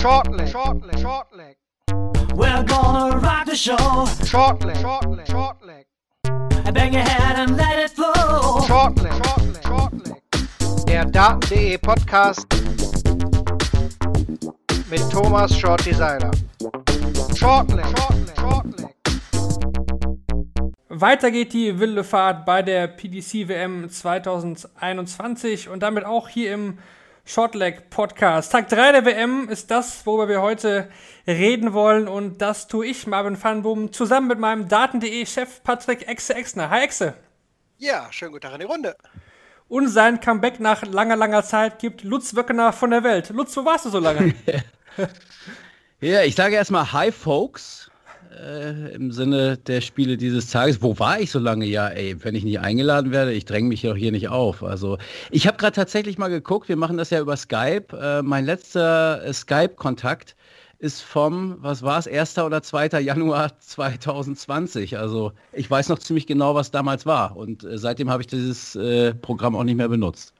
Shortleg, shortleg, shortleg. We're gonna rock the show. Shortleg, shortleg, shortleg. Bang your head and let it flow. Shortleg, shortleg, shortleg. Der Daten.de Podcast mit Thomas Shorty Seiler. Shortleg, shortleg, shortleg. Weiter geht die wilde Fahrt bei der PDC WM 2021 und damit auch hier im Shortleg Podcast. Tag 3 der WM ist das, worüber wir heute reden wollen und das tue ich, Marvin Vanboom, zusammen mit meinem Daten.de Chef Patrick Exe Exner. Hi Exe. Ja, schönen guten Tag in die Runde. Und sein Comeback nach langer, langer Zeit gibt Lutz Wöckener von der Welt. Lutz, wo warst du so lange? ja, ich sage erstmal Hi Folks äh, im Sinne der Spiele dieses Tages. Wo war ich so lange? Ja, ey, wenn ich nicht eingeladen werde, ich dränge mich doch hier nicht auf. Also ich habe gerade tatsächlich mal geguckt, wir machen das ja über Skype. Äh, mein letzter äh, Skype-Kontakt ist vom, was war es, 1. oder 2. Januar 2020. Also ich weiß noch ziemlich genau, was damals war. Und äh, seitdem habe ich dieses Programm auch nicht mehr benutzt.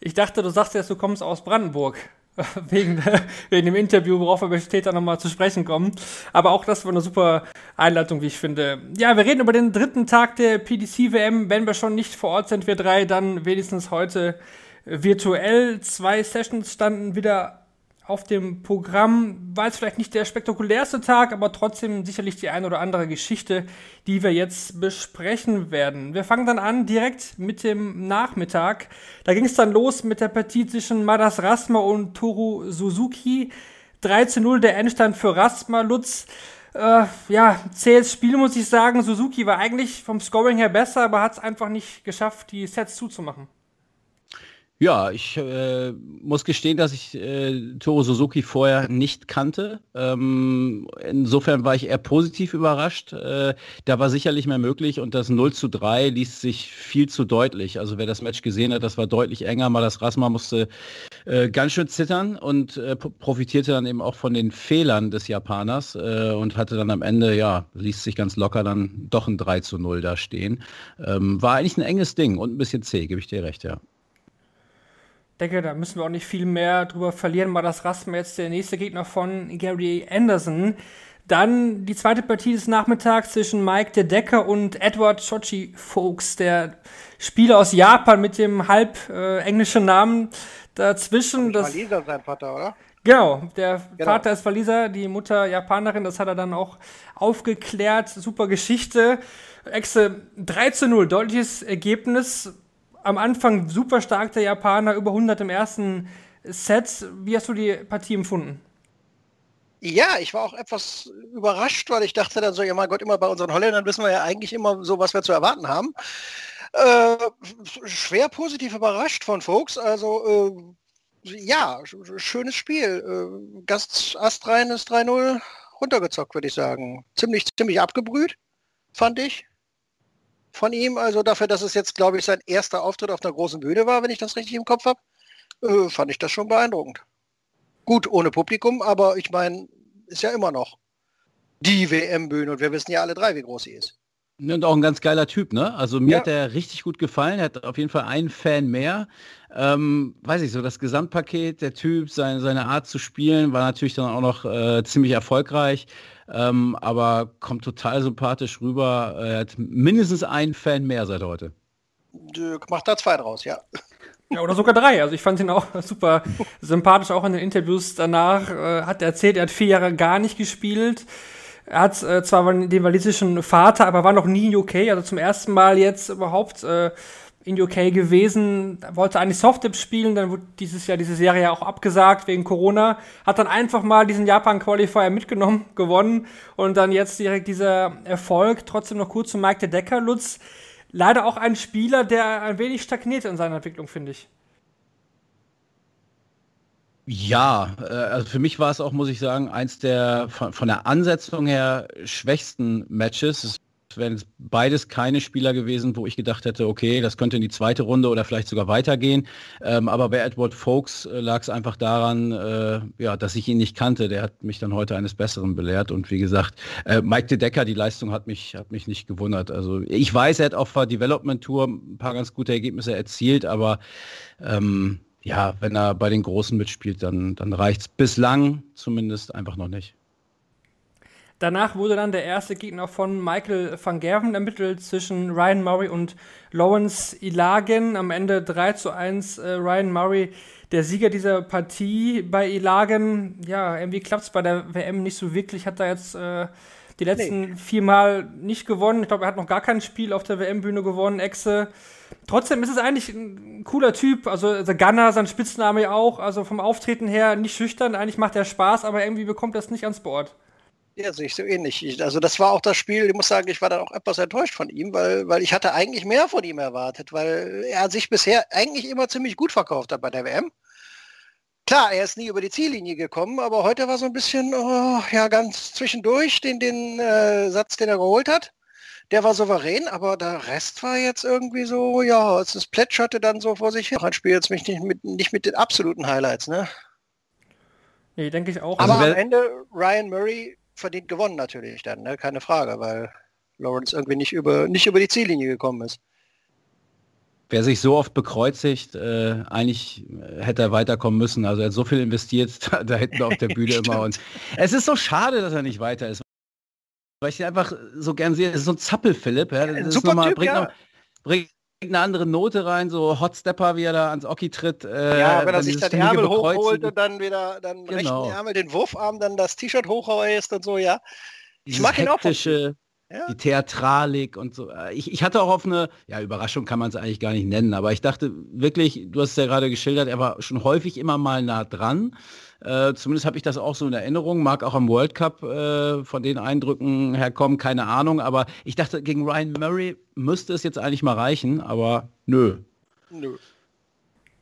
Ich dachte, du sagst jetzt, du kommst aus Brandenburg. wegen, wegen dem Interview, worauf wir später nochmal zu sprechen kommen. Aber auch das war eine super Einleitung, wie ich finde. Ja, wir reden über den dritten Tag der PDC-WM. Wenn wir schon nicht vor Ort sind, wir drei, dann wenigstens heute virtuell. Zwei Sessions standen wieder auf dem Programm war es vielleicht nicht der spektakulärste Tag, aber trotzdem sicherlich die ein oder andere Geschichte, die wir jetzt besprechen werden. Wir fangen dann an direkt mit dem Nachmittag. Da ging es dann los mit der Partie zwischen Madas Rasma und Toru Suzuki. 3 zu 0 der Endstand für Rasma. Lutz, äh, ja, zähles Spiel muss ich sagen. Suzuki war eigentlich vom Scoring her besser, aber hat es einfach nicht geschafft, die Sets zuzumachen. Ja, ich äh, muss gestehen, dass ich äh, Toro Suzuki vorher nicht kannte. Ähm, insofern war ich eher positiv überrascht. Äh, da war sicherlich mehr möglich und das 0 zu 3 liest sich viel zu deutlich. Also wer das Match gesehen hat, das war deutlich enger. Mal das Rasma musste äh, ganz schön zittern und äh, profitierte dann eben auch von den Fehlern des Japaners äh, und hatte dann am Ende, ja, liest sich ganz locker dann doch ein 3 zu 0 da stehen. Ähm, war eigentlich ein enges Ding und ein bisschen zäh, gebe ich dir recht, ja denke, da müssen wir auch nicht viel mehr drüber verlieren. Mal das Rasmus jetzt der nächste Gegner von Gary Anderson. Dann die zweite Partie des Nachmittags zwischen Mike De Decker und Edward Chochi Folks, der Spieler aus Japan mit dem halb äh, englischen Namen dazwischen. Das Waliser sein Vater, oder? Genau, der genau. Vater ist Waliser, die Mutter Japanerin, das hat er dann auch aufgeklärt. Super Geschichte. Exe 3 zu 0, deutliches Ergebnis am Anfang super stark der Japaner, über 100 im ersten Set. Wie hast du die Partie empfunden? Ja, ich war auch etwas überrascht, weil ich dachte dann so, ja mein Gott, immer bei unseren Holländern wissen wir ja eigentlich immer so, was wir zu erwarten haben. Äh, schwer positiv überrascht von Folks. Also äh, ja, schönes Spiel. Äh, Gast Astrein ist 3-0 runtergezockt, würde ich sagen. Ziemlich, ziemlich abgebrüht, fand ich von ihm. Also dafür, dass es jetzt, glaube ich, sein erster Auftritt auf einer großen Bühne war, wenn ich das richtig im Kopf habe, äh, fand ich das schon beeindruckend. Gut, ohne Publikum, aber ich meine, ist ja immer noch die WM-Bühne und wir wissen ja alle drei, wie groß sie ist. Und auch ein ganz geiler Typ, ne? Also mir ja. hat er richtig gut gefallen, er hat auf jeden Fall einen Fan mehr. Ähm, weiß ich so, das Gesamtpaket, der Typ, seine, seine Art zu spielen, war natürlich dann auch noch äh, ziemlich erfolgreich ähm, aber kommt total sympathisch rüber. Er hat mindestens einen Fan mehr seit heute. Macht da zwei draus, ja. Ja, oder sogar drei. Also ich fand ihn auch super sympathisch, auch in den Interviews danach. Äh, hat er erzählt, er hat vier Jahre gar nicht gespielt. Er hat äh, zwar den walisischen Vater, aber war noch nie in UK, also zum ersten Mal jetzt überhaupt äh, in UK gewesen, wollte eigentlich Softtips spielen, dann wurde dieses Jahr diese Serie ja auch abgesagt wegen Corona, hat dann einfach mal diesen Japan-Qualifier mitgenommen, gewonnen und dann jetzt direkt dieser Erfolg. Trotzdem noch kurz zu Mike de Decker, Lutz. Leider auch ein Spieler, der ein wenig stagniert in seiner Entwicklung, finde ich. Ja, äh, also für mich war es auch, muss ich sagen, eins der von, von der Ansetzung her schwächsten Matches. Es wären beides keine Spieler gewesen, wo ich gedacht hätte, okay, das könnte in die zweite Runde oder vielleicht sogar weitergehen. Ähm, aber bei Edward Folks äh, lag es einfach daran, äh, ja, dass ich ihn nicht kannte. Der hat mich dann heute eines Besseren belehrt. Und wie gesagt, äh, Mike de Decker, die Leistung hat mich, hat mich nicht gewundert. Also ich weiß, er hat auf der Development Tour ein paar ganz gute Ergebnisse erzielt, aber ähm, ja, wenn er bei den Großen mitspielt, dann, dann reicht es bislang zumindest einfach noch nicht. Danach wurde dann der erste Gegner von Michael van Gerven ermittelt zwischen Ryan Murray und Lawrence Ilagen. Am Ende 3 zu 1 äh, Ryan Murray, der Sieger dieser Partie bei Ilagen. Ja, irgendwie klappt es bei der WM nicht so wirklich. Hat da jetzt äh, die letzten nee. vier Mal nicht gewonnen. Ich glaube, er hat noch gar kein Spiel auf der WM-Bühne gewonnen, Exe. Trotzdem ist es eigentlich ein cooler Typ. Also The Gunner, sein Spitzname ja auch. Also vom Auftreten her nicht schüchtern. Eigentlich macht er Spaß, aber irgendwie bekommt er es nicht ans Board. Ja, sehe ich so ähnlich. Ich, also das war auch das Spiel, ich muss sagen, ich war dann auch etwas enttäuscht von ihm, weil, weil ich hatte eigentlich mehr von ihm erwartet, weil er sich bisher eigentlich immer ziemlich gut verkauft hat bei der WM. Klar, er ist nie über die Ziellinie gekommen, aber heute war so ein bisschen, oh, ja, ganz zwischendurch den, den äh, Satz, den er geholt hat. Der war souverän, aber der Rest war jetzt irgendwie so, ja, es plätscherte dann so vor sich hin. Ein Spiel jetzt mich nicht mit, nicht mit den absoluten Highlights, ne? Nee, denke ich auch. Aber also, am Ende Ryan Murray verdient gewonnen natürlich dann, ne? keine Frage, weil Lawrence irgendwie nicht über, nicht über die Ziellinie gekommen ist. Wer sich so oft bekreuzigt, äh, eigentlich hätte er weiterkommen müssen. Also er hat so viel investiert da, da hinten auf der Bühne immer. Und es ist so schade, dass er nicht weiter ist. Weil ich ihn einfach so gern sehe. Das ist so ein Zappel-Philipp. Ja? Das Super nochmal, typ, bringt, ja. noch, bringt eine andere Note rein, so Hotstepper, wie er da ans Oki tritt. Äh, ja, wenn er sich dann Ärmel hochholt und dann wieder dann genau. rechten Ärmel den Wurfarm, dann das T-Shirt hochreißt und so, ja. Ich mag ihn auch. Ja. Die Theatralik und so. Ich, ich hatte auch auf eine, ja, Überraschung kann man es eigentlich gar nicht nennen, aber ich dachte wirklich, du hast es ja gerade geschildert, er war schon häufig immer mal nah dran. Äh, zumindest habe ich das auch so in Erinnerung, mag auch am World Cup äh, von den Eindrücken herkommen, keine Ahnung, aber ich dachte, gegen Ryan Murray müsste es jetzt eigentlich mal reichen, aber nö. Nö.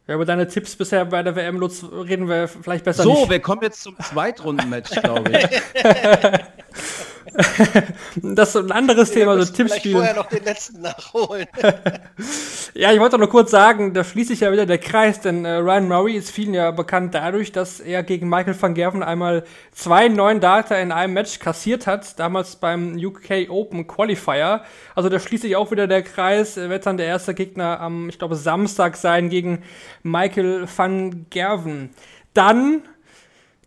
Ja, über deine Tipps bisher bei der WM, Lutz, reden wir vielleicht besser so, nicht. So, wir kommen jetzt zum Zweitrunden-Match, glaube ich. das ist ein anderes wir Thema, so Tippspiel. vorher noch den letzten nachholen. ja, ich wollte nur kurz sagen, da schließt sich ja wieder der Kreis, denn äh, Ryan Murray ist vielen ja bekannt dadurch, dass er gegen Michael van Gerven einmal zwei neuen Data in einem Match kassiert hat, damals beim UK Open Qualifier. Also da schließt sich auch wieder der Kreis, er wird dann der erste Gegner am, ich glaube, Samstag sein gegen Michael van Gerven. Dann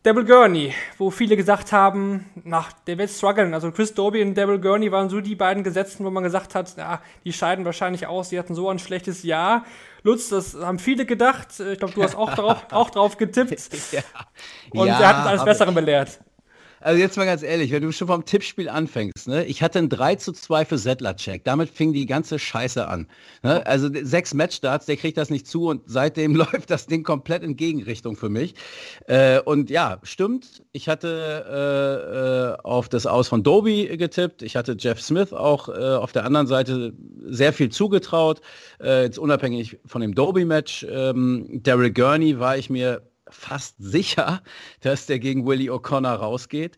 Devil Gurney, wo viele gesagt haben, nach der wird strugglen. Also Chris Doby und Devil Gurney waren so die beiden Gesetzten, wo man gesagt hat, ja, die scheiden wahrscheinlich aus, die hatten so ein schlechtes Jahr. Lutz, das haben viele gedacht. Ich glaube, du hast auch drauf, auch drauf getippt. ja. Und ja, er hat uns alles Besseren belehrt. Also jetzt mal ganz ehrlich, wenn du schon vom Tippspiel anfängst, ne? ich hatte ein 3 zu 2 für Settler-Check. Damit fing die ganze Scheiße an. Ne? Also sechs Matchstarts, der kriegt das nicht zu und seitdem läuft das Ding komplett in Gegenrichtung für mich. Äh, und ja, stimmt. Ich hatte äh, äh, auf das Aus von Doby getippt. Ich hatte Jeff Smith auch äh, auf der anderen Seite sehr viel zugetraut. Äh, jetzt unabhängig von dem Doby-Match. Ähm, Daryl Gurney war ich mir fast sicher, dass der gegen Willie O'Connor rausgeht.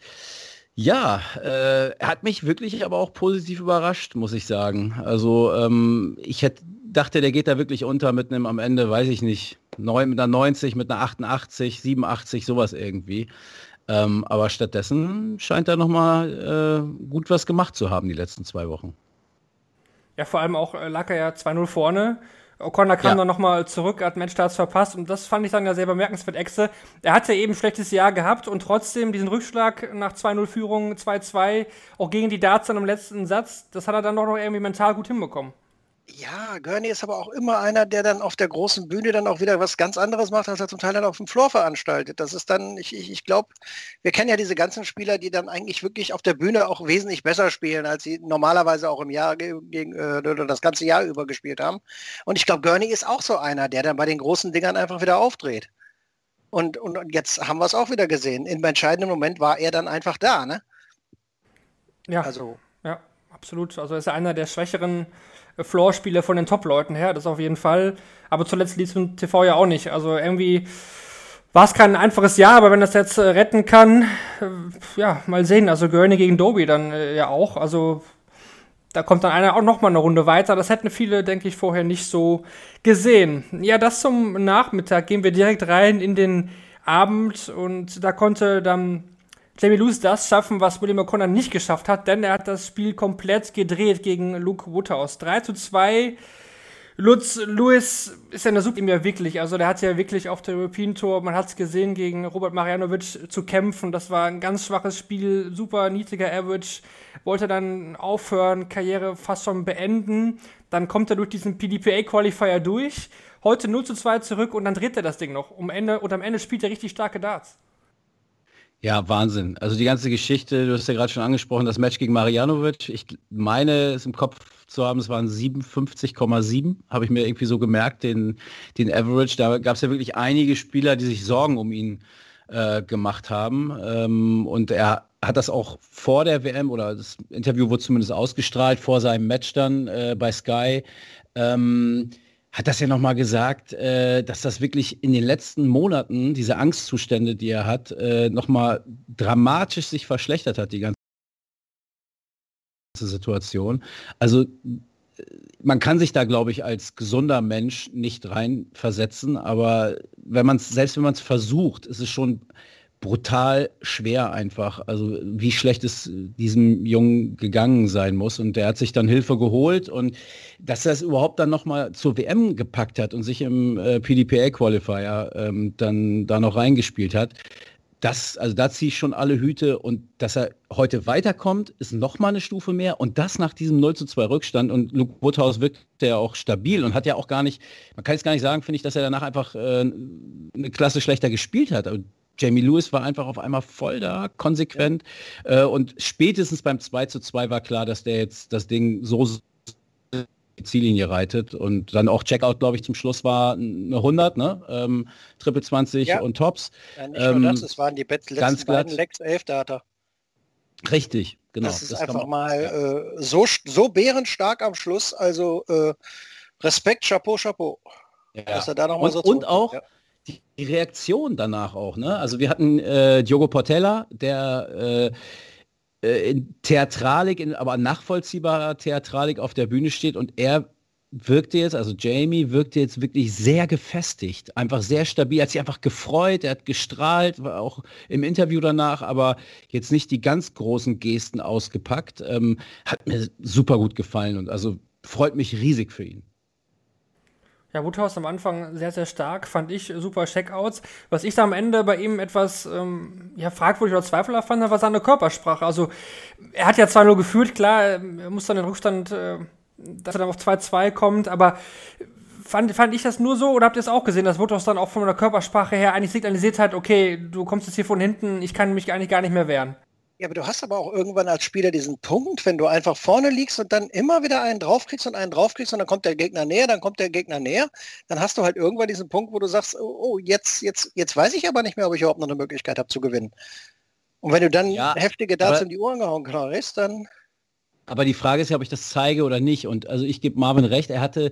Ja, äh, er hat mich wirklich aber auch positiv überrascht, muss ich sagen. Also ähm, ich hätte dachte, der geht da wirklich unter mit einem am Ende, weiß ich nicht, neun, mit einer 90, mit einer 88, 87, sowas irgendwie. Ähm, aber stattdessen scheint er nochmal äh, gut was gemacht zu haben die letzten zwei Wochen. Ja, vor allem auch äh, lag er ja 2-0 vorne O'Connor kam ja. dann nochmal zurück, hat Matchstarts verpasst und das fand ich dann ja sehr bemerkenswert. Exe, er hatte eben ein schlechtes Jahr gehabt und trotzdem diesen Rückschlag nach 2-0-Führung, 2-2, auch gegen die Darts dann im letzten Satz, das hat er dann doch noch irgendwie mental gut hinbekommen. Ja, Gurney ist aber auch immer einer, der dann auf der großen Bühne dann auch wieder was ganz anderes macht, als er zum Teil dann auf dem Floor veranstaltet. Das ist dann, ich, ich, ich glaube, wir kennen ja diese ganzen Spieler, die dann eigentlich wirklich auf der Bühne auch wesentlich besser spielen, als sie normalerweise auch im Jahr gegen äh, das ganze Jahr über gespielt haben. Und ich glaube, Gurney ist auch so einer, der dann bei den großen Dingern einfach wieder aufdreht. Und, und, und jetzt haben wir es auch wieder gesehen. Im entscheidenden Moment war er dann einfach da, ne? Ja. Also. Ja, absolut. Also er ist einer der schwächeren Floor-Spieler von den Top-Leuten her, das auf jeden Fall. Aber zuletzt ließ im TV ja auch nicht. Also irgendwie war es kein einfaches Jahr, aber wenn das jetzt äh, retten kann, äh, ja, mal sehen. Also Gurney gegen Doby dann äh, ja auch. Also da kommt dann einer auch noch mal eine Runde weiter. Das hätten viele, denke ich, vorher nicht so gesehen. Ja, das zum Nachmittag. Gehen wir direkt rein in den Abend und da konnte dann Jamie Lewis das schaffen, was William O'Connor nicht geschafft hat, denn er hat das Spiel komplett gedreht gegen Luke Woodhouse. 3 zu 2. Lutz Lewis ist ja eine super ihm ja wirklich. Also der hat ja wirklich auf der European Tour, man hat es gesehen, gegen Robert Marjanovic zu kämpfen. Das war ein ganz schwaches Spiel, super niedriger Average. Wollte dann aufhören, Karriere fast schon beenden. Dann kommt er durch diesen PDPA-Qualifier durch. Heute 0 zu 2 zurück und dann dreht er das Ding noch. Um Ende, und am Ende spielt er richtig starke Darts. Ja, Wahnsinn. Also die ganze Geschichte, du hast ja gerade schon angesprochen, das Match gegen Marianovic. Ich meine es im Kopf zu haben, es waren 57,7, habe ich mir irgendwie so gemerkt, den, den Average. Da gab es ja wirklich einige Spieler, die sich Sorgen um ihn äh, gemacht haben. Ähm, und er hat das auch vor der WM oder das Interview wurde zumindest ausgestrahlt, vor seinem Match dann äh, bei Sky. Ähm, hat das ja nochmal gesagt, äh, dass das wirklich in den letzten Monaten, diese Angstzustände, die er hat, äh, nochmal dramatisch sich verschlechtert hat, die ganze Situation. Also man kann sich da, glaube ich, als gesunder Mensch nicht reinversetzen, aber wenn man es, selbst wenn man es versucht, ist es schon brutal schwer einfach. Also wie schlecht es diesem Jungen gegangen sein muss. Und der hat sich dann Hilfe geholt und dass er es überhaupt dann nochmal zur WM gepackt hat und sich im äh, PDPA-Qualifier ähm, dann da noch reingespielt hat. Das, also da ziehe ich schon alle Hüte und dass er heute weiterkommt, ist nochmal eine Stufe mehr und das nach diesem 0 zu 2 Rückstand und Luke Woodhouse wirkt ja auch stabil und hat ja auch gar nicht, man kann jetzt gar nicht sagen, finde ich, dass er danach einfach äh, eine Klasse schlechter gespielt hat. Aber Jamie Lewis war einfach auf einmal voll da, konsequent. Ja. Äh, und spätestens beim 2 zu 2 war klar, dass der jetzt das Ding so die Ziellinie reitet und dann auch Checkout, glaube ich, zum Schluss war eine 100, ne? Ähm, Triple 20 ja. und Tops. Ja, nicht ähm, nur das, es waren die letzten ganz beiden Lex 11 Data. Richtig, genau. Das ist das einfach mal äh, so, so bärenstark am Schluss, also äh, Respekt, Chapeau, Chapeau. Ja. Dass er da noch mal und, so und auch, ja die Reaktion danach auch. Ne? Also wir hatten äh, Diogo Portella, der äh, äh, in Theatralik, in, aber nachvollziehbarer Theatralik auf der Bühne steht und er wirkte jetzt, also Jamie wirkte jetzt wirklich sehr gefestigt, einfach sehr stabil, hat sich einfach gefreut, er hat gestrahlt, war auch im Interview danach, aber jetzt nicht die ganz großen Gesten ausgepackt. Ähm, hat mir super gut gefallen und also freut mich riesig für ihn. Ja, Woodhouse am Anfang sehr, sehr stark, fand ich super Checkouts. Was ich da am Ende bei ihm etwas ähm, ja, fragwürdig oder zweifelhaft fand, war seine Körpersprache. Also, er hat ja zwar nur gefühlt, klar, er muss dann den Rückstand, äh, dass er dann auf 2-2 kommt, aber fand, fand ich das nur so oder habt ihr es auch gesehen, dass Woodhouse dann auch von der Körpersprache her eigentlich signalisiert hat, okay, du kommst jetzt hier von hinten, ich kann mich eigentlich gar nicht mehr wehren? Ja, aber du hast aber auch irgendwann als Spieler diesen Punkt, wenn du einfach vorne liegst und dann immer wieder einen draufkriegst und einen draufkriegst und dann kommt der Gegner näher, dann kommt der Gegner näher, dann hast du halt irgendwann diesen Punkt, wo du sagst, oh, oh jetzt, jetzt, jetzt weiß ich aber nicht mehr, ob ich überhaupt noch eine Möglichkeit habe zu gewinnen. Und wenn du dann ja, heftige Darts in die Ohren gehauen kriegst, dann... Aber die Frage ist ja, ob ich das zeige oder nicht. Und also ich gebe Marvin recht, er hatte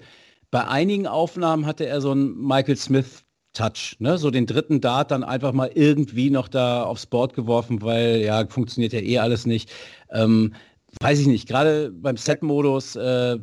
bei einigen Aufnahmen hatte er so einen Michael Smith Touch, ne? so den dritten Dart dann einfach mal irgendwie noch da aufs Board geworfen, weil ja, funktioniert ja eh alles nicht. Ähm, weiß ich nicht, gerade beim Set-Modus. Äh,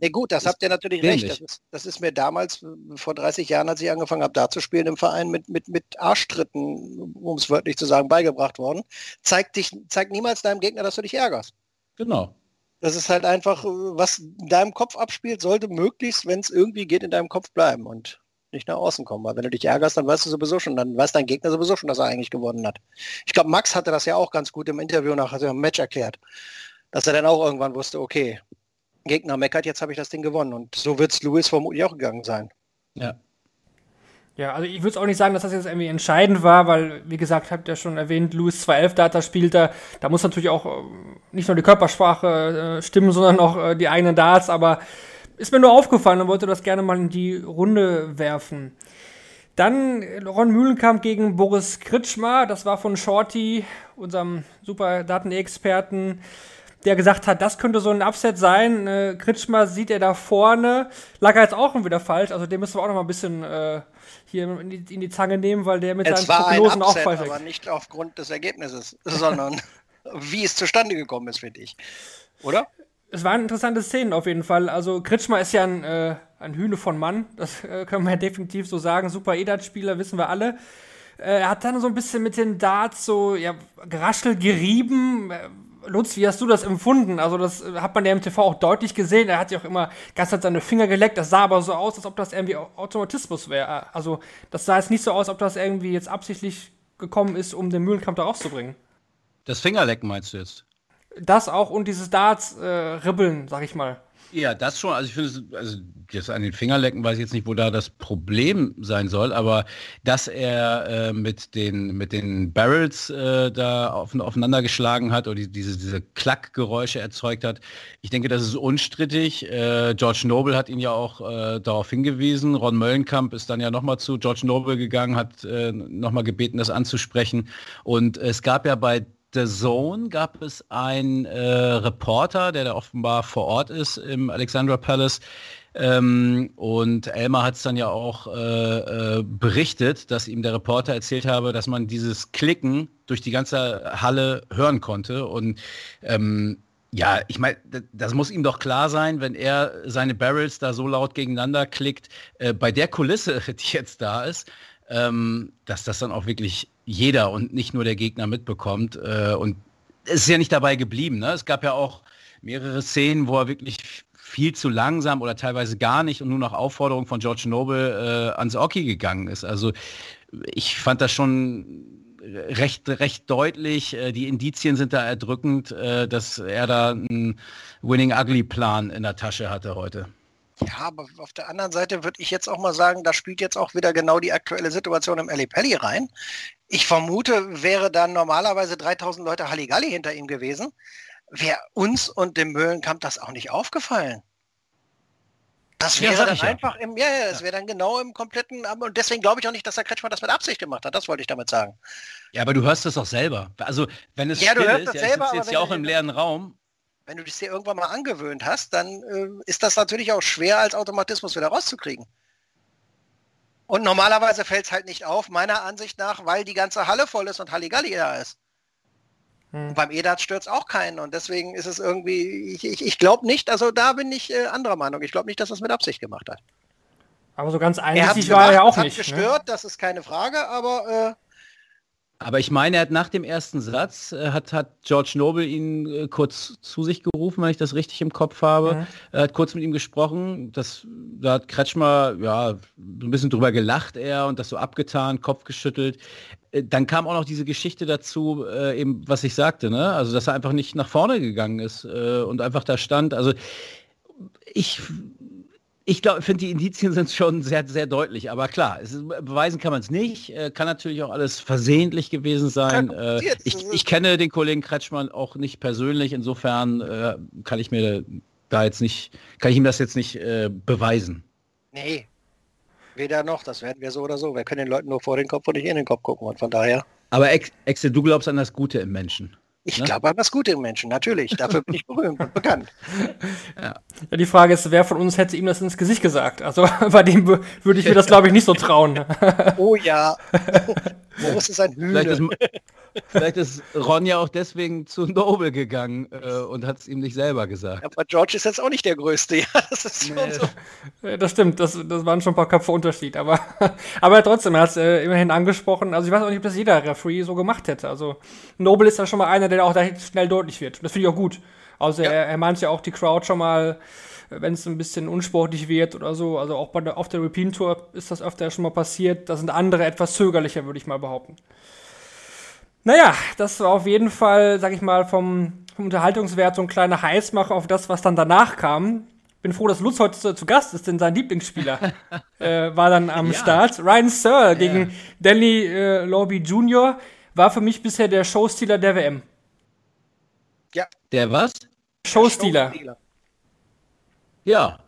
nee, gut, das habt ihr natürlich recht. Das ist, das ist, mir damals, vor 30 Jahren, als ich angefangen habe, da zu spielen im Verein, mit, mit, mit Arschtritten, um es wörtlich zu sagen, beigebracht worden. Zeig, dich, zeig niemals deinem Gegner, dass du dich ärgerst. Genau. Das ist halt einfach, was in deinem Kopf abspielt, sollte möglichst, wenn es irgendwie geht, in deinem Kopf bleiben. Und nicht nach außen kommen. Weil wenn du dich ärgerst, dann weißt du sowieso schon, dann weiß dein Gegner sowieso schon, dass er eigentlich gewonnen hat. Ich glaube, Max hatte das ja auch ganz gut im Interview nach also im Match erklärt. Dass er dann auch irgendwann wusste, okay, Gegner meckert, jetzt habe ich das Ding gewonnen. Und so wird es Louis vermutlich auch gegangen sein. Ja. Ja, also ich würde auch nicht sagen, dass das jetzt irgendwie entscheidend war, weil, wie gesagt, habt ihr schon erwähnt, Louis 211 Data spielte. Da muss natürlich auch äh, nicht nur die Körpersprache äh, stimmen, sondern auch äh, die eigenen Darts, aber ist mir nur aufgefallen und wollte das gerne mal in die Runde werfen. Dann Ron Mühlenkamp gegen Boris Kritschmer, das war von Shorty, unserem super Daten-Experten, der gesagt hat, das könnte so ein Upset sein. Äh, Kritschmer sieht er da vorne, lag er jetzt auch wieder falsch, also den müssen wir auch noch mal ein bisschen äh, hier in die, in die, Zange nehmen, weil der mit es seinen Prognosen auch falsch aber nicht aufgrund des Ergebnisses, sondern wie es zustande gekommen ist, finde ich. Oder? Es waren interessante Szenen auf jeden Fall. Also Kritschmer ist ja ein, äh, ein Hühne von Mann, das äh, können wir ja definitiv so sagen. Super Edat-Spieler, wissen wir alle. Äh, er hat dann so ein bisschen mit den Darts so ja, geraschelt, gerieben, äh, Lutz, wie hast du das empfunden? Also das äh, hat man ja im TV auch deutlich gesehen. Er hat ja auch immer ganz hat seine Finger geleckt. Das sah aber so aus, als ob das irgendwie Automatismus wäre. Also das sah jetzt nicht so aus, als ob das irgendwie jetzt absichtlich gekommen ist, um den Mühlenkampf da rauszubringen. Das Fingerlecken meinst du jetzt? Das auch und dieses Darts-Ribbeln, äh, sag ich mal. Ja, das schon. Also ich finde, also jetzt an den Fingerlecken weiß ich jetzt nicht, wo da das Problem sein soll, aber dass er äh, mit den mit den Barrels äh, da auf, aufeinander geschlagen hat oder die, diese diese Klackgeräusche erzeugt hat, ich denke, das ist unstrittig. Äh, George Noble hat ihn ja auch äh, darauf hingewiesen. Ron Möllenkamp ist dann ja nochmal zu George Noble gegangen, hat äh, nochmal gebeten, das anzusprechen. Und es gab ja bei The Zone gab es einen äh, Reporter, der da offenbar vor Ort ist im Alexandra Palace. Ähm, und Elmar hat es dann ja auch äh, äh, berichtet, dass ihm der Reporter erzählt habe, dass man dieses Klicken durch die ganze Halle hören konnte. Und ähm, ja, ich meine, das muss ihm doch klar sein, wenn er seine Barrels da so laut gegeneinander klickt, äh, bei der Kulisse, die jetzt da ist, ähm, dass das dann auch wirklich jeder und nicht nur der Gegner mitbekommt. Äh, und es ist ja nicht dabei geblieben. Ne? Es gab ja auch mehrere Szenen, wo er wirklich viel zu langsam oder teilweise gar nicht und nur nach Aufforderung von George Noble äh, ans Oki gegangen ist. Also ich fand das schon recht, recht deutlich. Äh, die Indizien sind da erdrückend, äh, dass er da einen Winning Ugly Plan in der Tasche hatte heute. Ja, aber auf der anderen Seite würde ich jetzt auch mal sagen, da spielt jetzt auch wieder genau die aktuelle Situation im Ali Pelli rein. Ich vermute, wäre dann normalerweise 3000 Leute Halligalli hinter ihm gewesen, wäre uns und dem Mühlenkamp das auch nicht aufgefallen. Das wäre ja, dann einfach ja. im, ja, ja, das wäre dann genau im kompletten, und deswegen glaube ich auch nicht, dass der Kretschmann das mit Absicht gemacht hat. Das wollte ich damit sagen. Ja, aber du hörst das auch selber. Also, wenn es ja, du hörst ist, das ja, selber, jetzt ja auch im leeren Raum, wenn du dich dir irgendwann mal angewöhnt hast, dann äh, ist das natürlich auch schwer als Automatismus wieder rauszukriegen. Und normalerweise fällt es halt nicht auf, meiner Ansicht nach, weil die ganze Halle voll ist und Halligalli da ist. Hm. beim EDAT stört auch keinen und deswegen ist es irgendwie, ich, ich, ich glaube nicht, also da bin ich äh, anderer Meinung. Ich glaube nicht, dass es mit Absicht gemacht hat. Aber so ganz einsichtig war er ja auch nicht. Hat ne? gestört, ne? das ist keine Frage, aber äh, aber ich meine, er hat nach dem ersten Satz, äh, hat, hat George Noble ihn äh, kurz zu sich gerufen, wenn ich das richtig im Kopf habe. Mhm. Er hat kurz mit ihm gesprochen. Das, da hat Kretschmer ja, so ein bisschen drüber gelacht er und das so abgetan, Kopf geschüttelt. Äh, dann kam auch noch diese Geschichte dazu, äh, eben was ich sagte, ne? Also dass er einfach nicht nach vorne gegangen ist äh, und einfach da stand. Also ich ich glaube, finde die Indizien sind schon sehr, sehr deutlich. Aber klar, ist, beweisen kann man es nicht. Äh, kann natürlich auch alles versehentlich gewesen sein. Äh, ich, ich, kenne den Kollegen Kretschmann auch nicht persönlich. Insofern äh, kann ich mir da jetzt nicht, kann ich ihm das jetzt nicht äh, beweisen. Nee, weder noch. Das werden wir so oder so. Wir können den Leuten nur vor den Kopf und nicht in den Kopf gucken. Und von daher. Aber Exe, du glaubst an das Gute im Menschen. Ich ne? glaube an das Gute im Menschen, natürlich. Dafür bin ich berühmt und bekannt. Ja. ja. die Frage ist, wer von uns hätte ihm das ins Gesicht gesagt? Also bei dem würde ich mir das, glaube ich, nicht so trauen. oh ja. Wo ist es ein Hühner? Vielleicht ist, vielleicht ist Ron ja auch deswegen zu Noble gegangen äh, und hat es ihm nicht selber gesagt. Aber George ist jetzt auch nicht der Größte. Ja, das ist nee. so. Das stimmt, das, das waren schon ein paar Köpfe Unterschied. Aber, aber trotzdem, er hat es äh, immerhin angesprochen. Also ich weiß auch nicht, ob das jeder Referee so gemacht hätte. Also Noble ist ja schon mal einer, der auch da schnell deutlich wird. Das finde ich auch gut. Also ja. er, er meint ja auch die Crowd schon mal wenn es ein bisschen unsportlich wird oder so. Also auch bei der, auf der Repeat Tour ist das öfter schon mal passiert. Da sind andere etwas zögerlicher, würde ich mal behaupten. Naja, das war auf jeden Fall, sag ich mal, vom, vom Unterhaltungswert so ein kleiner Heißmacher auf das, was dann danach kam. Bin froh, dass Lutz heute zu, zu Gast ist, denn sein Lieblingsspieler äh, war dann am ja. Start. Ryan Searle ja. gegen Danny äh, Lobby Jr. war für mich bisher der Showstealer der WM. Ja. Der was? Showstealer. Showstealer. Ja,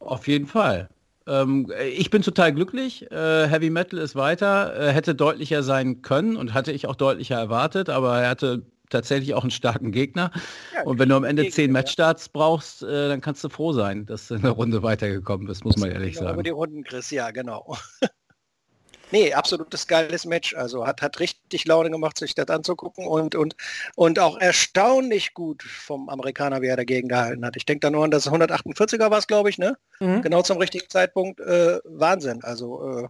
auf jeden Fall. Ähm, ich bin total glücklich. Äh, Heavy Metal ist weiter, äh, hätte deutlicher sein können und hatte ich auch deutlicher erwartet, aber er hatte tatsächlich auch einen starken Gegner. Ja, und wenn du am Ende Gegner, zehn Matchstarts brauchst, äh, dann kannst du froh sein, dass du in der Runde weitergekommen bist, muss man ehrlich sagen. Über die Runden, Chris, ja, genau. Nee, absolutes geiles Match. Also hat, hat richtig Laune gemacht, sich das anzugucken und, und, und auch erstaunlich gut vom Amerikaner, wie er dagegen gehalten hat. Ich denke da nur an das 148er war es, glaube ich, ne? Mhm. Genau zum richtigen Zeitpunkt. Äh, Wahnsinn. Also äh,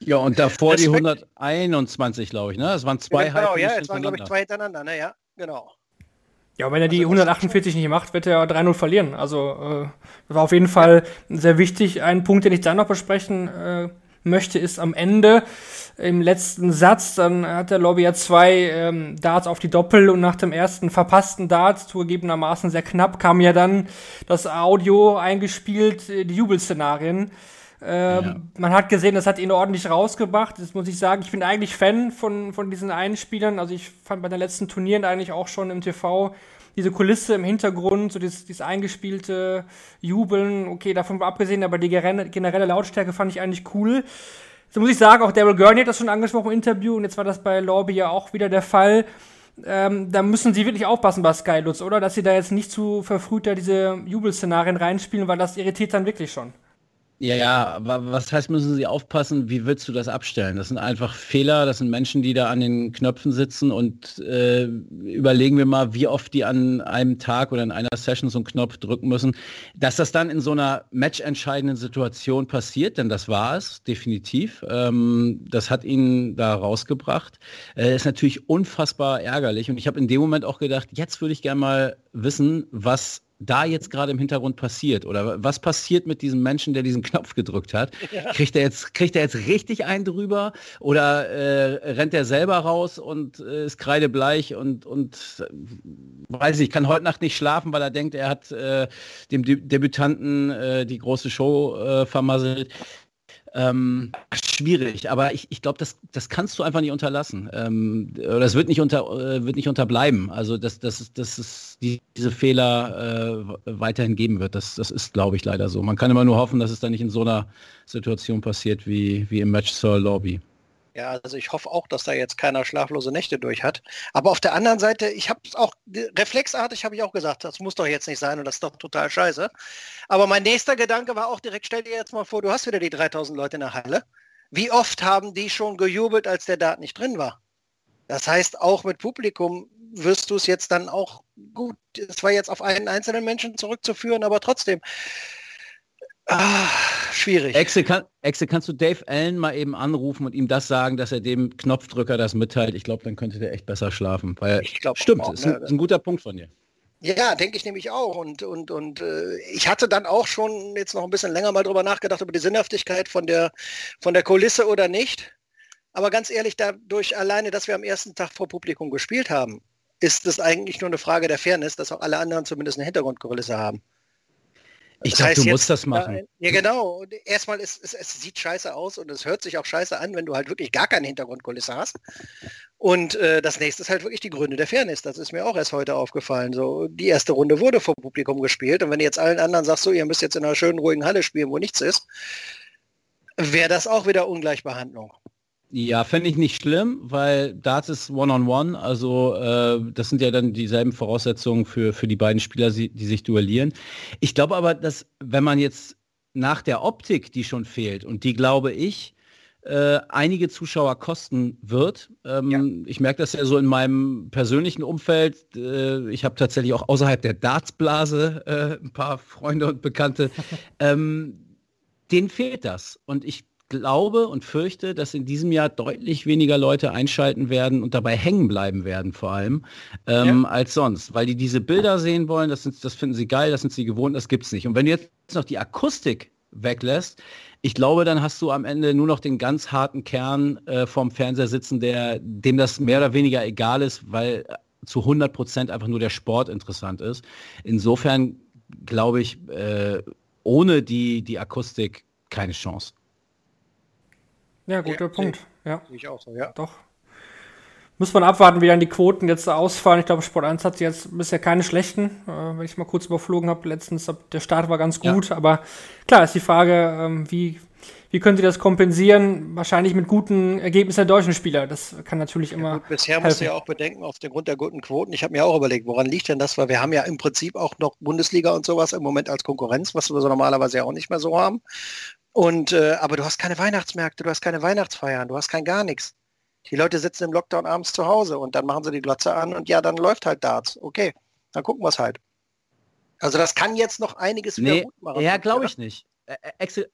ja, und davor Respekt. die 121, glaube ich, ne? Es waren zwei Genau, ja, es waren, glaube ich, zwei hintereinander, ne? Ja, genau. Ja, wenn er die 148 nicht macht, wird er 3-0 verlieren. Also äh, das war auf jeden Fall sehr wichtig. Ein Punkt, den ich dann noch besprechen äh, möchte, ist am Ende im letzten Satz, dann hat der Lobby ja zwei ähm, Darts auf die Doppel und nach dem ersten verpassten Dart, zugegebenermaßen sehr knapp, kam ja dann das Audio eingespielt, äh, die Jubelszenarien. Ähm, Ja. Man hat gesehen, das hat ihn ordentlich rausgebracht. Das muss ich sagen. Ich bin eigentlich Fan von, von diesen Einspielern. Also ich fand bei den letzten Turnieren eigentlich auch schon im TV diese Kulisse im Hintergrund, so dieses, dieses eingespielte Jubeln, okay, davon abgesehen, aber die generelle Lautstärke fand ich eigentlich cool. So muss ich sagen, auch Daryl Gurney hat das schon angesprochen im Interview und jetzt war das bei Lorby ja auch wieder der Fall. Ähm, da müssen sie wirklich aufpassen bei Sky Lutz, oder? Dass sie da jetzt nicht zu verfrüht da diese Jubelszenarien reinspielen, weil das irritiert dann wirklich schon. Ja, ja, aber was heißt, müssen sie aufpassen, wie willst du das abstellen? Das sind einfach Fehler, das sind Menschen, die da an den Knöpfen sitzen und äh, überlegen wir mal, wie oft die an einem Tag oder in einer Session so einen Knopf drücken müssen. Dass das dann in so einer matchentscheidenden Situation passiert, denn das war es, definitiv. Ähm, das hat ihn da rausgebracht. Äh, ist natürlich unfassbar ärgerlich und ich habe in dem Moment auch gedacht, jetzt würde ich gerne mal wissen, was da jetzt gerade im Hintergrund passiert oder was passiert mit diesem Menschen, der diesen Knopf gedrückt hat? Kriegt er jetzt, kriegt er jetzt richtig einen drüber oder äh, rennt er selber raus und äh, ist kreidebleich und, und äh, weiß ich, kann heute Nacht nicht schlafen, weil er denkt, er hat äh, dem Deb Debütanten äh, die große Show äh, vermasselt. Ähm, schwierig, aber ich, ich glaube, das, das kannst du einfach nicht unterlassen. Ähm, oder es wird nicht, unter, äh, wird nicht unterbleiben. Also, dass, dass, dass es die, diese Fehler äh, weiterhin geben wird, das, das ist, glaube ich, leider so. Man kann immer nur hoffen, dass es dann nicht in so einer Situation passiert wie, wie im Match Sir Lobby. Ja, also ich hoffe auch, dass da jetzt keiner schlaflose Nächte durch hat. Aber auf der anderen Seite, ich habe es auch reflexartig habe ich auch gesagt, das muss doch jetzt nicht sein und das ist doch total scheiße. Aber mein nächster Gedanke war auch direkt, stell dir jetzt mal vor, du hast wieder die 3000 Leute in der Halle. Wie oft haben die schon gejubelt, als der Dart nicht drin war? Das heißt, auch mit Publikum wirst du es jetzt dann auch gut, es war jetzt auf einen einzelnen Menschen zurückzuführen, aber trotzdem. Ah, schwierig. Exe, kann, Exe, kannst du Dave Allen mal eben anrufen und ihm das sagen, dass er dem Knopfdrücker das mitteilt? Ich glaube, dann könnte der echt besser schlafen. Weil Ich glaub stimmt, auch, ist, ein, ne? ist ein guter Punkt von dir. Ja, denke ich nämlich auch. Und, und, und äh, ich hatte dann auch schon jetzt noch ein bisschen länger mal drüber nachgedacht, über die Sinnhaftigkeit von der, von der Kulisse oder nicht. Aber ganz ehrlich, dadurch alleine, dass wir am ersten Tag vor Publikum gespielt haben, ist es eigentlich nur eine Frage der Fairness, dass auch alle anderen zumindest eine Hintergrundkulisse haben. Ich glaube, heißt du jetzt- musst das machen. Ja, genau. Und erstmal ist es, es sieht scheiße aus und es hört sich auch scheiße an, wenn du halt wirklich gar keine Hintergrundkulisse hast. Und äh, das nächste ist halt wirklich die Gründe der Fairness. Das ist mir auch erst heute aufgefallen. So, die erste Runde wurde vor Publikum gespielt und wenn du jetzt allen anderen sagst, so, ihr müsst jetzt in einer schönen, ruhigen Halle spielen, wo nichts ist, wäre das auch wieder Ungleichbehandlung. Ja, fände ich nicht schlimm, weil Darts ist One-on-One, also äh, das sind ja dann dieselben Voraussetzungen für, für die beiden Spieler, die sich duellieren. Ich glaube aber, dass wenn man jetzt nach der Optik, die schon fehlt, und die glaube ich, äh, einige Zuschauer kosten wird. Ähm, Ich merke das ja so in meinem persönlichen Umfeld. Äh, ich habe tatsächlich auch außerhalb der Dartsblase äh, ein paar Freunde und Bekannte. ähm, denen fehlt das. Und ich glaube und fürchte, dass in diesem Jahr deutlich weniger Leute einschalten werden und dabei hängen bleiben werden vor allem, ähm, als sonst. Weil die diese Bilder sehen wollen, das, sind, das finden sie geil, das sind sie gewohnt, das gibt's nicht. Und wenn du jetzt noch die Akustik weglässt, ich glaube, dann hast du am Ende nur noch den ganz harten Kern äh, vorm Fernseher sitzen, der, dem das mehr oder weniger egal ist, weil äh, zu 100 Prozent einfach nur der Sport interessant ist. Insofern glaube ich, äh, ohne die, die Akustik keine Chance. Ja, guter Ja, Punkt. Ja, Sehe ich auch so, ja. doch. Muss man abwarten, wie dann die Quoten jetzt ausfallen. Ich glaube, Sport 1 hat jetzt bisher keine schlechten, äh, wenn ich mal kurz überflogen habe. Letztens, der Start war ganz Ja. gut, aber klar ist die Frage, ähm, wie, wie können sie das kompensieren? Wahrscheinlich mit guten Ergebnissen der deutschen Spieler. Das kann natürlich immer. Gut, bisher musst du helfen. ja auch bedenken, auf den Grund der guten Quoten. Ich habe mir auch überlegt, woran liegt denn das? Weil wir haben ja im Prinzip auch noch Bundesliga und sowas im Moment als Konkurrenz, was wir so normalerweise ja auch nicht mehr so haben. Und äh, aber du hast keine Weihnachtsmärkte, du hast keine Weihnachtsfeiern, du hast kein gar nichts. Die Leute sitzen im Lockdown abends zu Hause und dann machen sie die Glotze an und ja, dann läuft halt Darts. Okay, dann gucken wir es halt. Also das kann jetzt noch einiges wieder Nee, gut machen. ja, glaube ich nicht.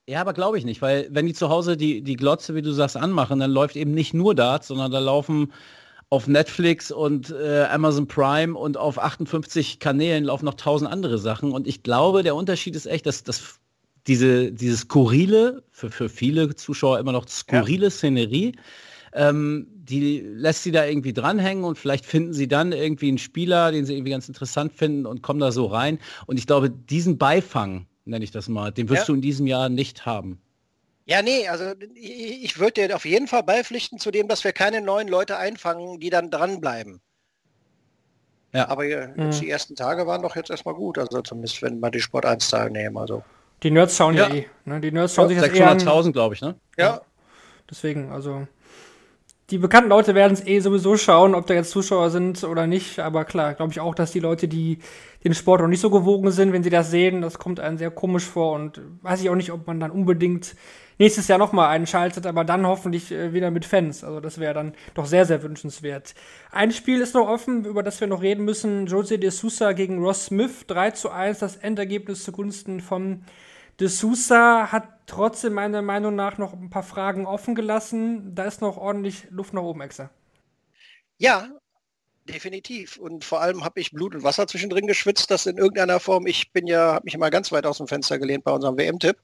Ja, aber glaube ich nicht, weil wenn die zu Hause die, die Glotze, wie du sagst, anmachen, dann läuft eben nicht nur Darts, sondern da laufen auf Netflix und äh, Amazon Prime und auf 58 Kanälen laufen noch tausend andere Sachen. Und ich glaube, der Unterschied ist echt, dass, dass diese, diese skurrile, für, für viele Zuschauer immer noch skurrile ja. Szenerie, ähm, die lässt sie da irgendwie dranhängen und vielleicht finden sie dann irgendwie einen Spieler, den sie irgendwie ganz interessant finden und kommen da so rein. Und ich glaube, diesen Beifang, nenne ich das mal, den wirst ja. du in diesem Jahr nicht haben. Ja, nee, also ich, ich würde dir auf jeden Fall beipflichten zu dem, dass wir keine neuen Leute einfangen, die dann dranbleiben. Ja. Aber mhm. die ersten Tage waren doch jetzt erstmal gut, also zumindest wenn man die Sport 1 teilnehmen. Also. Die Nerds schauen ja, ja eh. Ne? Die Nerds schauen sich das 600.000, glaube ich, ne? Ja. ja. Deswegen, also die bekannten Leute werden es eh sowieso schauen, ob da jetzt Zuschauer sind oder nicht. Aber klar, glaube ich auch, dass die Leute, die den Sport noch nicht so gewogen sind, wenn sie das sehen, das kommt einem sehr komisch vor. Und weiß ich auch nicht, ob man dann unbedingt nächstes Jahr nochmal einschaltet, aber dann hoffentlich äh, wieder mit Fans. Also das wäre dann doch sehr, sehr wünschenswert. Ein Spiel ist noch offen, über das wir noch reden müssen. Jose de Sousa gegen Ross Smith. 3 zu 1 das Endergebnis zugunsten von De Sousa hat trotzdem meiner Meinung nach noch ein paar Fragen offen gelassen. Da ist noch ordentlich Luft nach oben, Exe. Ja, definitiv. Und vor allem habe ich Blut und Wasser zwischendrin geschwitzt, das in irgendeiner Form, ich bin ja, habe mich immer ganz weit aus dem Fenster gelehnt bei unserem WM-Tipp.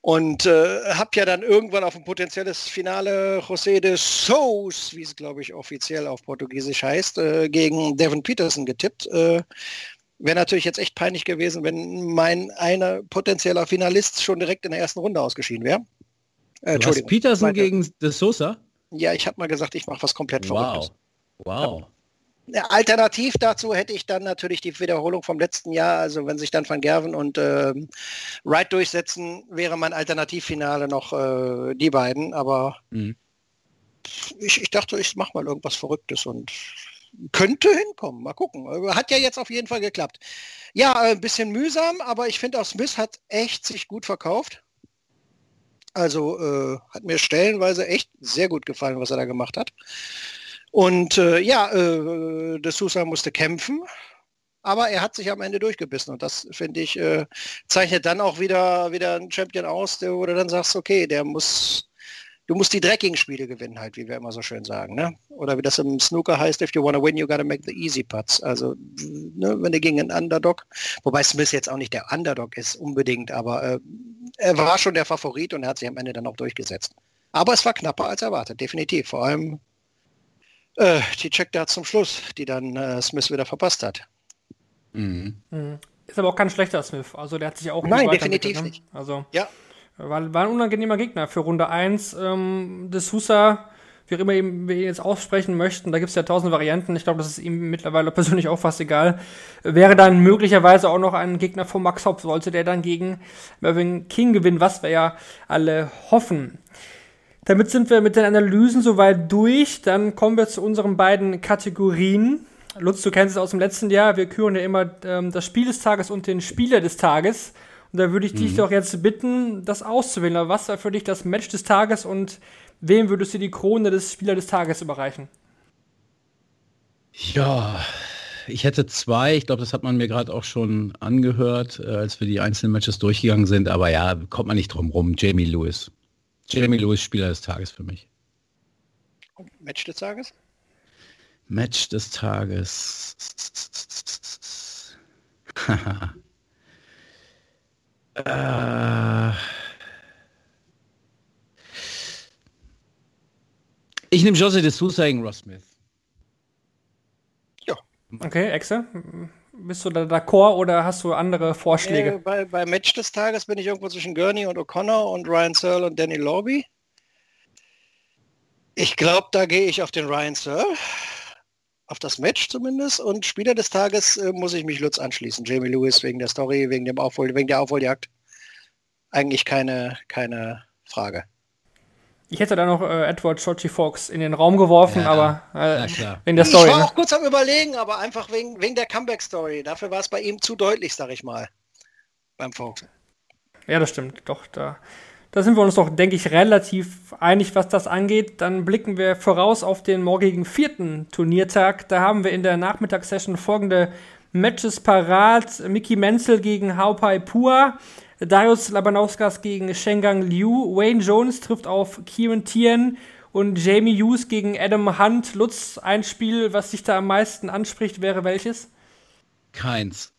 Und äh, habe ja dann irgendwann auf ein potenzielles Finale José de Sous, wie es glaube ich offiziell auf Portugiesisch heißt, äh, gegen Devin Peterson getippt. Äh, Wäre natürlich jetzt echt peinlich gewesen, wenn mein einer potenzieller Finalist schon direkt in der ersten Runde ausgeschieden wäre. Äh, Entschuldigung. Peterson gegen De Sosa? Ja, ich habe mal gesagt, ich mache was komplett wow. Verrücktes. Wow. Ja, alternativ dazu hätte ich dann natürlich die Wiederholung vom letzten Jahr, also wenn sich dann Van Gerven und äh, Wright durchsetzen, wäre mein Alternativfinale noch äh, die beiden, aber mhm. ich, ich dachte, ich mache mal irgendwas Verrücktes und könnte hinkommen. Mal gucken. Hat ja jetzt auf jeden Fall geklappt. Ja, äh, ein bisschen mühsam, aber ich finde auch Smith hat echt sich gut verkauft. Also äh, hat mir stellenweise echt sehr gut gefallen, was er da gemacht hat. Und äh, ja, äh, De Sousa musste kämpfen, aber er hat sich am Ende durchgebissen und das finde ich äh, zeichnet dann auch wieder wieder ein Champion aus, der, wo du dann sagst, okay, der muss du musst die dreckigen Spiele gewinnen halt, wie wir immer so schön sagen. Ne? Oder wie das im Snooker heißt, if you want to win, you gotta make the easy putts. Also ne, wenn du gegen einen Underdog, wobei Smith jetzt auch nicht der Underdog ist unbedingt, aber äh, er war schon der Favorit und er hat sich am Ende dann auch durchgesetzt. Aber es war knapper als erwartet, definitiv. Vor allem äh, die Check da zum Schluss, die dann äh, Smith wieder verpasst hat. Mhm. Mhm. Ist aber auch kein schlechter Smith. Also der hat sich auch Nein, definitiv ne? nicht. Also ja. War, war ein unangenehmer Gegner für Runde 1. Ähm, De Sousa, wie immer wir ihn jetzt aussprechen möchten, da gibt es ja tausend Varianten. Ich glaube, das ist ihm mittlerweile persönlich auch fast egal. Wäre dann möglicherweise auch noch ein Gegner von Max Hopf, sollte der dann gegen Mervyn King gewinnen, was wir ja alle hoffen. Damit sind wir mit den Analysen soweit durch. Dann kommen wir zu unseren beiden Kategorien. Lutz, du kennst es aus dem letzten Jahr. Wir küren ja immer ähm, das Spiel des Tages und den Spieler des Tages. Und da würde ich mhm. dich doch jetzt bitten, das auszuwählen. Was war für dich das Match des Tages und wem würdest du die Krone des Spieler des Tages überreichen? Ja, ich hätte zwei. Ich glaube, das hat man mir gerade auch schon angehört, äh, als wir die einzelnen Matches durchgegangen sind. Aber ja, kommt man nicht drum rum. Jamie Lewis. Jamie Lewis, Spieler des Tages für mich. Match des Tages? Match des Tages. Äh, ich nehme Jose de Sousa gegen Ross Smith. Ja. Okay, Exe. Bist du da d'accord oder hast du andere Vorschläge? Äh, bei, bei, Match des Tages bin ich irgendwo zwischen Gurney und O'Connor und Ryan Searle und Danny Lobby. Ich glaube, da gehe ich auf den Ryan Searle auf das Match zumindest. Und Spieler des Tages äh, muss ich mich Lutz anschließen. Jamie Lewis wegen der Story, wegen dem Aufhol, wegen der Aufholjagd. Eigentlich keine, keine Frage. Ich hätte da noch äh, Edward Shochi Fox in den Raum geworfen, ja, aber äh, wegen der Story. Ich war ne? auch kurz am überlegen, aber einfach wegen, wegen der Comeback-Story. Dafür war es bei ihm zu deutlich, sag ich mal. Beim Fox. Ja, das stimmt. Doch, da da sind wir uns doch, denke ich, relativ einig, was das angeht. Dann blicken wir voraus auf den morgigen vierten Turniertag. Da haben wir in der Nachmittagssession folgende Matches parat. Mickey Menzel gegen Haupai Pua. Darius Labanauskas gegen Shengang Liu. Wayne Jones trifft auf Kieran Tien. und Jamie Hughes gegen Adam Hunt. Lutz, ein Spiel, was dich da am meisten anspricht, wäre welches? Keins.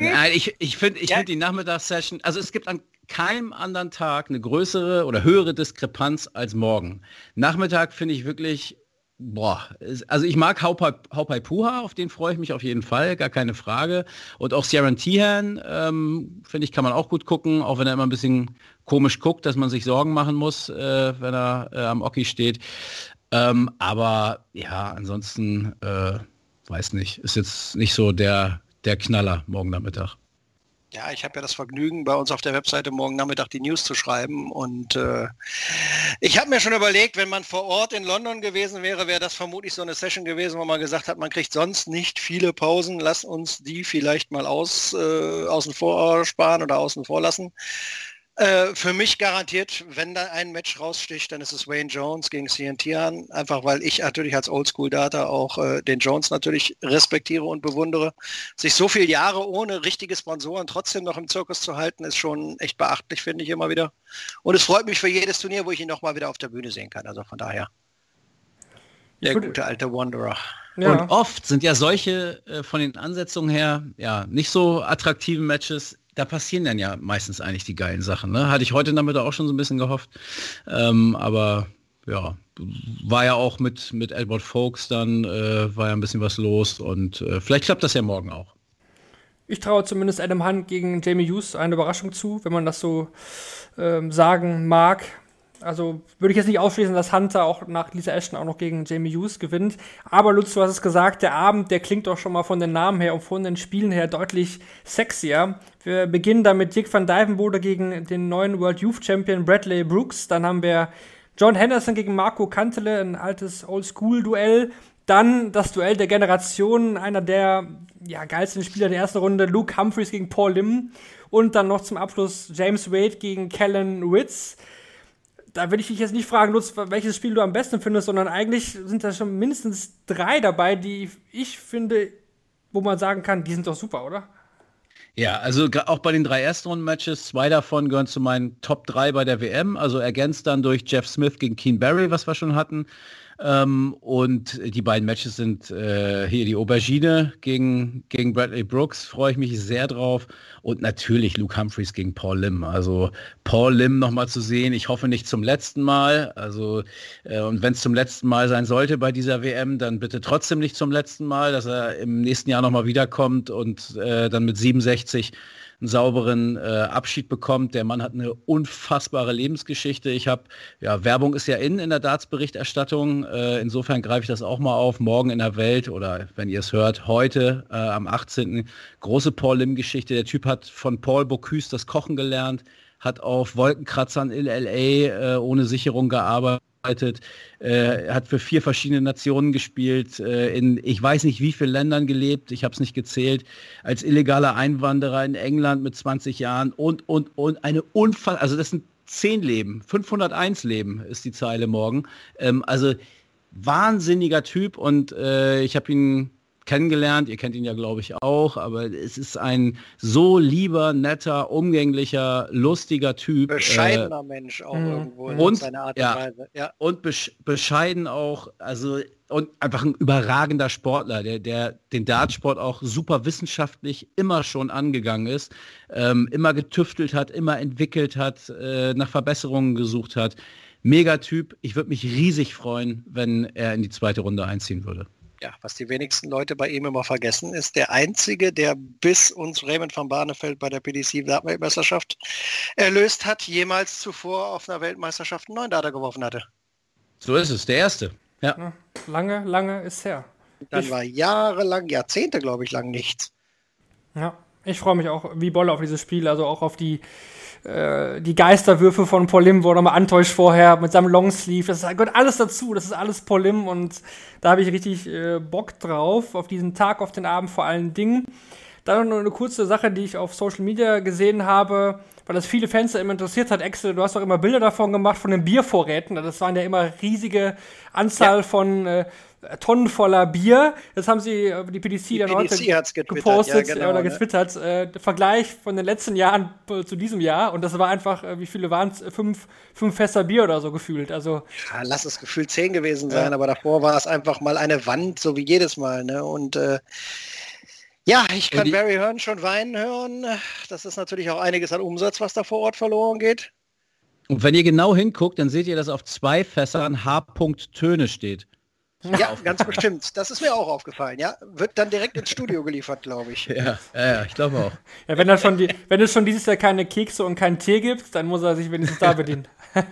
Nein, ich, ich finde ich Ja. find die Nachmittagssession, also es gibt an keinem anderen Tag eine größere oder höhere Diskrepanz als morgen. Nachmittag finde ich wirklich, boah, also ich mag Haupai Haupai Puha, auf den freue ich mich auf jeden Fall, gar keine Frage. Und auch Sierra Tihan, ähm, finde ich, kann man auch gut gucken, auch wenn er immer ein bisschen komisch guckt, dass man sich Sorgen machen muss, äh, wenn er äh, am Oki steht. Ähm, aber ja, ansonsten, äh, weiß nicht, ist jetzt nicht so der, der Knaller morgen Nachmittag. Ja, ich habe ja das Vergnügen, bei uns auf der Webseite morgen Nachmittag die News zu schreiben. Und äh, ich habe mir schon überlegt, wenn man vor Ort in London gewesen wäre, wäre das vermutlich so eine Session gewesen, wo man gesagt hat, man kriegt sonst nicht viele Pausen. Lass uns die vielleicht mal aus, äh, außen vor sparen oder außen vor lassen. Äh, für mich garantiert, wenn da ein Match raussticht, dann ist es Wayne Jones gegen CNT an. Einfach weil ich natürlich als Oldschool-Data auch äh, den Jones natürlich respektiere und bewundere. Sich so viele Jahre ohne richtige Sponsoren trotzdem noch im Zirkus zu halten, ist schon echt beachtlich, finde ich immer wieder. Und es freut mich für jedes Turnier, wo ich ihn noch mal wieder auf der Bühne sehen kann. Also von daher. Der gute alte Wanderer. Ja. Und oft sind ja solche äh, von den Ansetzungen her, ja, nicht so attraktiven Matches, da passieren dann ja meistens eigentlich die geilen Sachen. Ne? Hatte ich heute Nachmittag auch schon so ein bisschen gehofft. Ähm, aber ja, war ja auch mit, mit Edward Folks dann, äh, war ja ein bisschen was los und äh, vielleicht klappt das ja morgen auch. Ich traue zumindest Adam Hunt gegen Jamie Hughes eine Überraschung zu, wenn man das so ähm, sagen mag. Also würde ich jetzt nicht ausschließen, dass Hunter auch nach Lisa Ashton auch noch gegen Jamie Hughes gewinnt. Aber Lutz, du hast es gesagt, der Abend, der klingt doch schon mal von den Namen her und von den Spielen her deutlich sexier. Wir beginnen da mit Dick van Dijvenbode gegen den neuen World Youth Champion Bradley Brooks. Dann haben wir John Henderson gegen Marco Kantele, ein altes Oldschool-Duell. Dann das Duell der Generationen, einer der ja, geilsten Spieler der ersten Runde, Luke Humphreys gegen Paul Lim. Und dann noch zum Abschluss James Wade gegen Kellen Witz. Da will ich dich jetzt nicht fragen, Lutz, welches Spiel du am besten findest, sondern eigentlich sind da schon mindestens drei dabei, die ich finde, wo man sagen kann, die sind doch super, oder? Ja, also auch bei den drei Erstrunden-Matches, zwei davon gehören zu meinen Top 3 bei der WM, also ergänzt dann durch Jeff Smith gegen Keen Barry, was wir schon hatten. Ähm, und die beiden Matches sind äh, hier die Aubergine gegen, gegen Bradley Brooks, freue ich mich sehr drauf. Und natürlich Luke Humphreys gegen Paul Lim. Also Paul Lim nochmal zu sehen, ich hoffe nicht zum letzten Mal. Also äh, und wenn es zum letzten Mal sein sollte bei dieser WM, dann bitte trotzdem nicht zum letzten Mal, dass er im nächsten Jahr nochmal wiederkommt und äh, dann mit 67 einen sauberen äh, Abschied bekommt. Der Mann hat eine unfassbare Lebensgeschichte. Ich habe, ja, Werbung ist ja in in der Darts-Berichterstattung. Äh, insofern greife ich das auch mal auf. Morgen in der Welt oder wenn ihr es hört, heute äh, am 18. große Paul Lim-Geschichte. Der Typ hat von Paul Bocuse das Kochen gelernt, hat auf Wolkenkratzern in LA äh, ohne Sicherung gearbeitet. Äh, hat für vier verschiedene Nationen gespielt, äh, in ich weiß nicht wie vielen Ländern gelebt, ich habe es nicht gezählt, als illegaler Einwanderer in England mit 20 Jahren und, und, und eine Unfall, also das sind zehn Leben, 501 Leben ist die Zeile morgen. Ähm, also wahnsinniger Typ und äh, ich habe ihn kennengelernt, ihr kennt ihn ja glaube ich auch, aber es ist ein so lieber, netter, umgänglicher, lustiger Typ. Äh, Bescheidener Mensch auch Mhm. irgendwo in Und- seiner Art ja. und Weise. Ja. und besch bescheiden auch, also und einfach ein überragender Sportler, der, der den Dartsport auch super wissenschaftlich immer schon angegangen ist, ähm, immer getüftelt hat, immer entwickelt hat, äh, nach Verbesserungen gesucht hat. Megatyp. Ich würde mich riesig freuen, wenn er in die zweite Runde einziehen würde. Ja, was die wenigsten Leute bei ihm immer vergessen, ist der einzige, der bis uns Raymond van Barneveld bei der PDC Weltmeisterschaft erlöst hat, jemals zuvor auf einer Weltmeisterschaft einen neuen Data geworfen hatte. So ist es, der erste. Ja. Ja, lange, lange ist her. Dann Ich- war jahrelang, Jahrzehnte, glaube ich, lang nichts. Ja, ich freue mich auch wie Bolle auf dieses Spiel, also auch auf die, äh, die Geisterwürfe von Paul Lim, wo er nochmal antäuscht vorher mit seinem Longsleeve. Das gehört alles dazu, das ist alles Paul Lim und da habe ich richtig äh, Bock drauf, auf diesen Tag, auf den Abend vor allen Dingen. Dann noch eine kurze Sache, die ich auf Social Media gesehen habe, weil das viele Fans immer interessiert hat. Excel, du hast doch immer Bilder davon gemacht, von den Biervorräten. Das waren ja immer riesige Anzahl ja. von äh, Tonnen voller Bier. Jetzt haben sie äh, die PDC die dann PDC heute gepostet ja, genau, oder ne? getwittert. Äh, Vergleich von den letzten Jahren zu diesem Jahr. Und das war einfach, äh, wie viele waren es? Fünf, fünf Fässer Bier oder so gefühlt. Also, ja, lass es gefühlt zehn gewesen sein, aber davor war es einfach mal eine Wand, so wie jedes Mal. Ne? Und äh, ja, ich kann Barry Hearn schon weinen hören. Das ist natürlich auch einiges an Umsatz, was da vor Ort verloren geht. Und wenn ihr genau hinguckt, dann seht ihr, dass auf zwei Fässern H. Töne steht. Ja, ganz bestimmt. Das ist mir auch aufgefallen, ja. Wird dann direkt ins Studio geliefert, glaube ich. Ja, ja, ich glaube auch. Ja, wenn, schon die, wenn es schon dieses Jahr keine Kekse und keinen Tee gibt, dann muss er sich wenigstens da bedienen.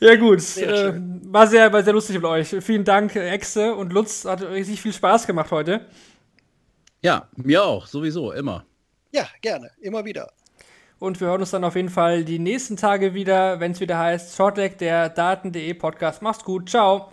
ja gut, sehr äh, war, sehr, war sehr lustig mit euch. Vielen Dank, Exe und Lutz. Hat richtig viel Spaß gemacht heute. Ja, mir auch, sowieso, immer. Ja, gerne, immer wieder. Und wir hören uns dann auf jeden Fall die nächsten Tage wieder, wenn es wieder heißt Shortleg, der Daten.de Podcast. Macht's gut, ciao.